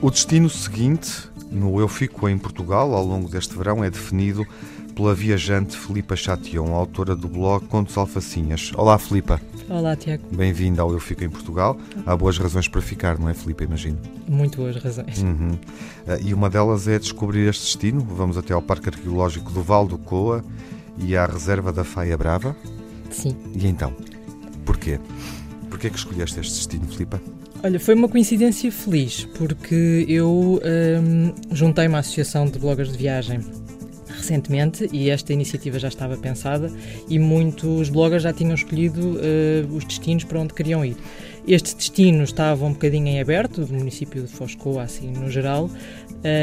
O destino seguinte, no Eu Fico em Portugal, ao longo deste verão, é definido pela viajante Filipa Chation, autora do blog Contos Alfacinhas. Olá, Filipa. Olá, Tiago. Bem-vinda ao Eu Fico em Portugal. Há boas razões para ficar, não é, Filipa? Imagino. Muito boas razões. Uhum. Uh, e uma delas é descobrir este destino. Vamos até ao Parque Arqueológico do Val do Coa e à Reserva da Faia Brava. Sim. E então? Porquê? Porquê que escolheste este destino, Filipa? Olha, foi uma coincidência feliz, porque eu hum, juntei uma associação de bloggers de viagem recentemente e esta iniciativa já estava pensada e muitos bloggers já tinham escolhido uh, os destinos para onde queriam ir. Este destino estava um bocadinho em aberto, do município de Foscoa, assim no geral, uh,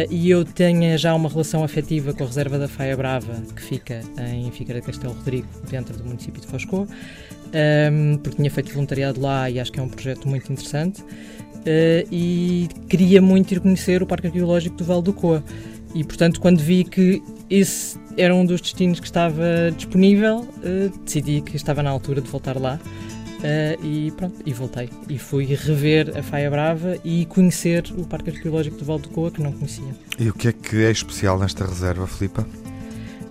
e eu tenho já uma relação afetiva com a Reserva da Faia Brava, que fica em Figueira de Castelo Rodrigo, dentro do município de Foscoa, um, porque tinha feito voluntariado lá e acho que é um projeto muito interessante. Uh, e queria muito ir conhecer o Parque Arqueológico do Val do Coa. E, portanto, quando vi que esse era um dos destinos que estava disponível, uh, decidi que estava na altura de voltar lá. Uh, e pronto, e voltei. E fui rever a Faia Brava e conhecer o Parque Arqueológico do Val do Coa, que não conhecia. E o que é que é especial nesta reserva, Filipa?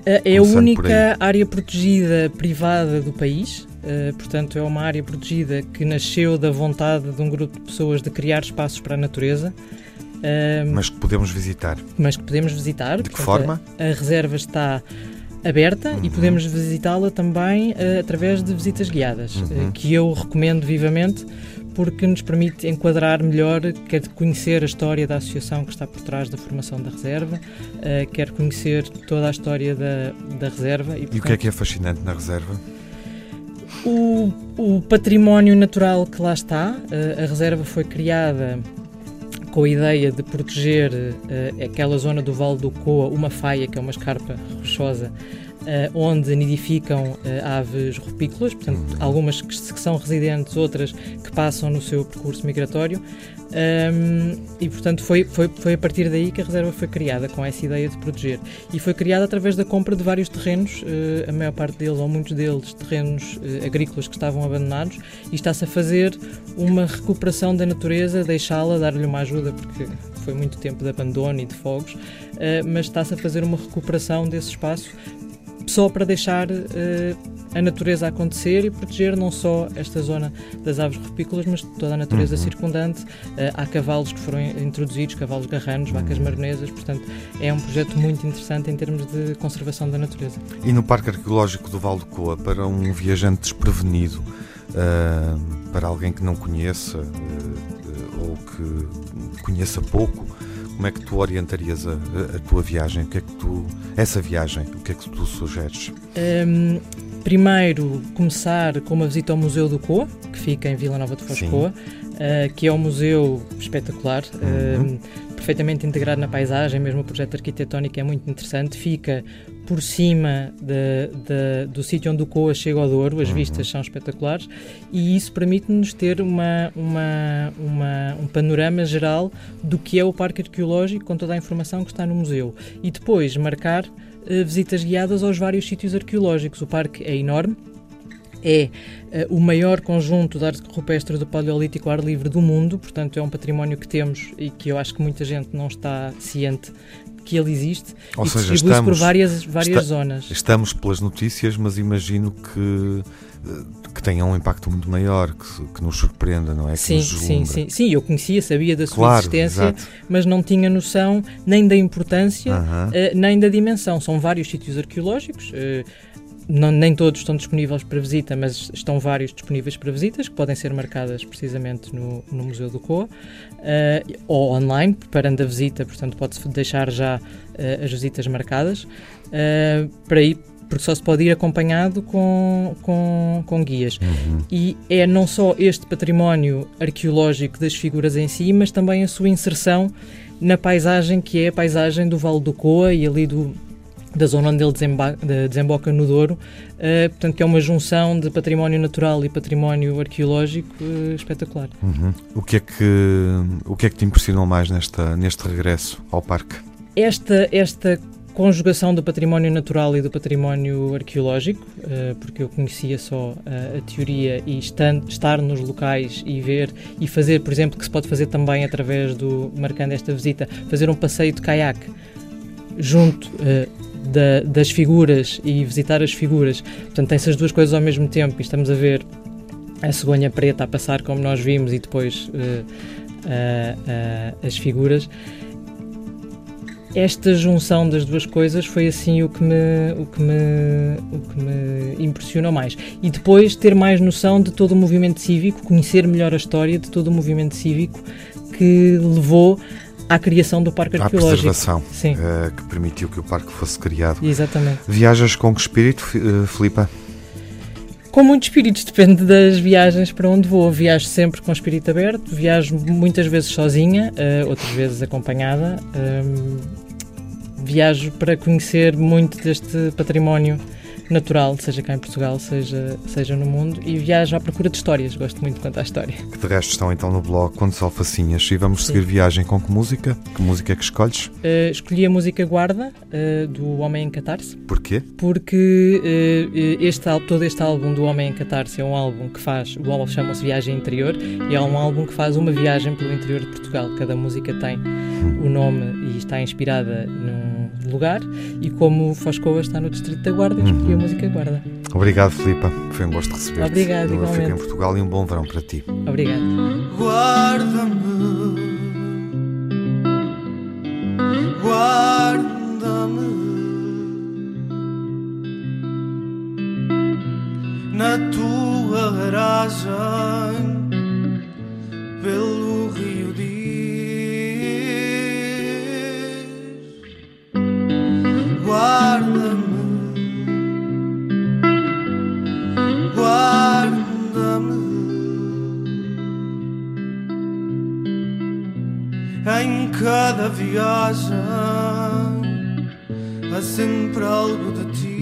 é a única área protegida privada do país. Uh, portanto, é uma área protegida que nasceu da vontade de um grupo de pessoas de criar espaços para a natureza. Uh, mas que podemos visitar. Mas que podemos visitar. De que forma? A, a reserva está aberta uhum. e podemos visitá-la também uh, através de visitas guiadas, uhum. que eu recomendo vivamente porque nos permite enquadrar melhor, quer conhecer a história da associação que está por trás da formação da reserva, uh, quer conhecer toda a história da, da reserva. E, portanto, e o que é que é fascinante na reserva? O, o património natural que lá está, uh, a reserva foi criada com a ideia de proteger uh, aquela zona do Vale do Coa, uma faia, que é uma escarpa rochosa, uh, onde nidificam uh, aves rupícolas, portanto, uhum. algumas que, que, são residentes, outras que passam no seu percurso migratório. Um, e, portanto, foi, foi, foi a partir daí que a reserva foi criada, com essa ideia de proteger. E foi criada através da compra de vários terrenos, uh, a maior parte deles, ou muitos deles, terrenos agrícolas que estavam abandonados, e está-se a fazer uma recuperação da natureza, deixá-la, dar-lhe uma ajuda, porque foi muito tempo de abandono e de fogos, mas está-se a fazer uma recuperação desse espaço só para deixar uh, a natureza acontecer e proteger não só esta zona das aves rupícolas, mas toda a natureza uhum. circundante. Uh, há cavalos que foram introduzidos, cavalos garranos, vacas maronesas, portanto é um projeto muito interessante em termos de conservação da natureza. E no Parque Arqueológico do Val do Coa, para um viajante desprevenido, uh, para alguém que não conheça ou que conheça pouco, como é que tu orientarias a, a, tua viagem? O que é que tu, essa viagem, o que é que tu sugeres? Um, primeiro, começar com uma visita ao Museu do Coa, que fica em Vila Nova de Foscoa, uh, que é um museu espetacular. Uhum. Uh, perfeitamente integrado na paisagem, mesmo o projeto arquitetónico é muito interessante. Fica por cima de, de, do sítio onde o Coa chega ao Douro, as uhum. vistas são espetaculares e isso permite-nos ter uma, uma, uma, um panorama geral do que é o Parque Arqueológico com toda a informação que está no museu e depois marcar visitas guiadas aos vários sítios arqueológicos. O parque é enorme, é uh, o maior conjunto de arte rupestre do Paleolítico ar livre do mundo, portanto é um património que temos e que eu acho que muita gente não está ciente que ele existe Ou e seja, distribui-se por várias, várias está, zonas. Estamos pelas notícias, mas imagino que eh, que tenha um impacto muito maior, que, que nos surpreenda, não é? Que sim, sim, sim. Sim, eu conhecia, sabia da sua claro, existência, exato. mas não tinha noção nem da importância, uh -huh. uh, nem da dimensão. São vários sítios arqueológicos. Uh, não, nem todos estão disponíveis para visita, mas estão vários disponíveis para visitas, que podem ser marcadas precisamente no, no Museu do Coa, uh, ou online, preparando a visita, portanto pode-se deixar já uh, as visitas marcadas, uh, para ir, porque só se pode ir acompanhado com, com, com guias. Uhum. E é não só este património arqueológico das figuras em si, mas também a sua inserção na paisagem que é a paisagem do Vale do Coa e ali do, da zona onde ele desemboca no Douro, uh, portanto que é uma junção de património natural e património arqueológico uh, espetacular. Uhum. O que é que o que é que te impressionou mais nesta neste regresso ao parque? Esta esta conjugação do património natural e do património arqueológico, uh, porque eu conhecia só uh, a teoria e estar nos locais e ver e fazer, por exemplo, que se pode fazer também através do, marcando esta visita, fazer um passeio de caiaque junto uh, da, das figuras e visitar as figuras. Portanto, tem essas duas coisas ao mesmo tempo e estamos a ver a cegonha preta a passar como nós vimos e depois as figuras esta junção das duas coisas foi assim o que me, o que me, o que me impressionou mais. E depois ter mais noção de todo o movimento cívico, conhecer melhor a história de todo o movimento cívico que levou à criação do Parque Arqueológico. À preservação, Sim. Uh, que permitiu que o parque fosse criado. Exatamente. Viajas com que espírito, uh, Filipa? Com muitos espíritos, depende das viagens para onde vou. Viajo sempre com o espírito aberto, viajo muitas vezes sozinha, uh, outras vezes acompanhada. Uh, viajo para conhecer muito deste património natural, seja cá em Portugal, seja, seja no mundo, e viajo à procura de histórias. Gosto muito de contar a história. Que de resto estão então no blog Quando Alfacinhas. E vamos Sim. seguir viagem com que música? Que música é que escolhes? Uh, escolhi a música Guarda, uh, do Homem em Catarse. Porquê? Porque uh, este, todo este álbum do Homem em Catarse é um álbum que faz, o álbum chama-se Viagem Interior, e é um álbum que faz uma viagem pelo interior de Portugal. Cada música tem hum. o nome e está inspirada num lugar e como Foscoa está no Distrito da Guarda, eu escolhi a uhum. música Guarda. Obrigado, Filipa. Foi um gosto receber-te. Obrigado, eu igualmente. fico em Portugal e um bom verão para ti. Obrigado. Guarda-me, guarda-me na tua garagem pelo cada viagem há sempre algo de ti.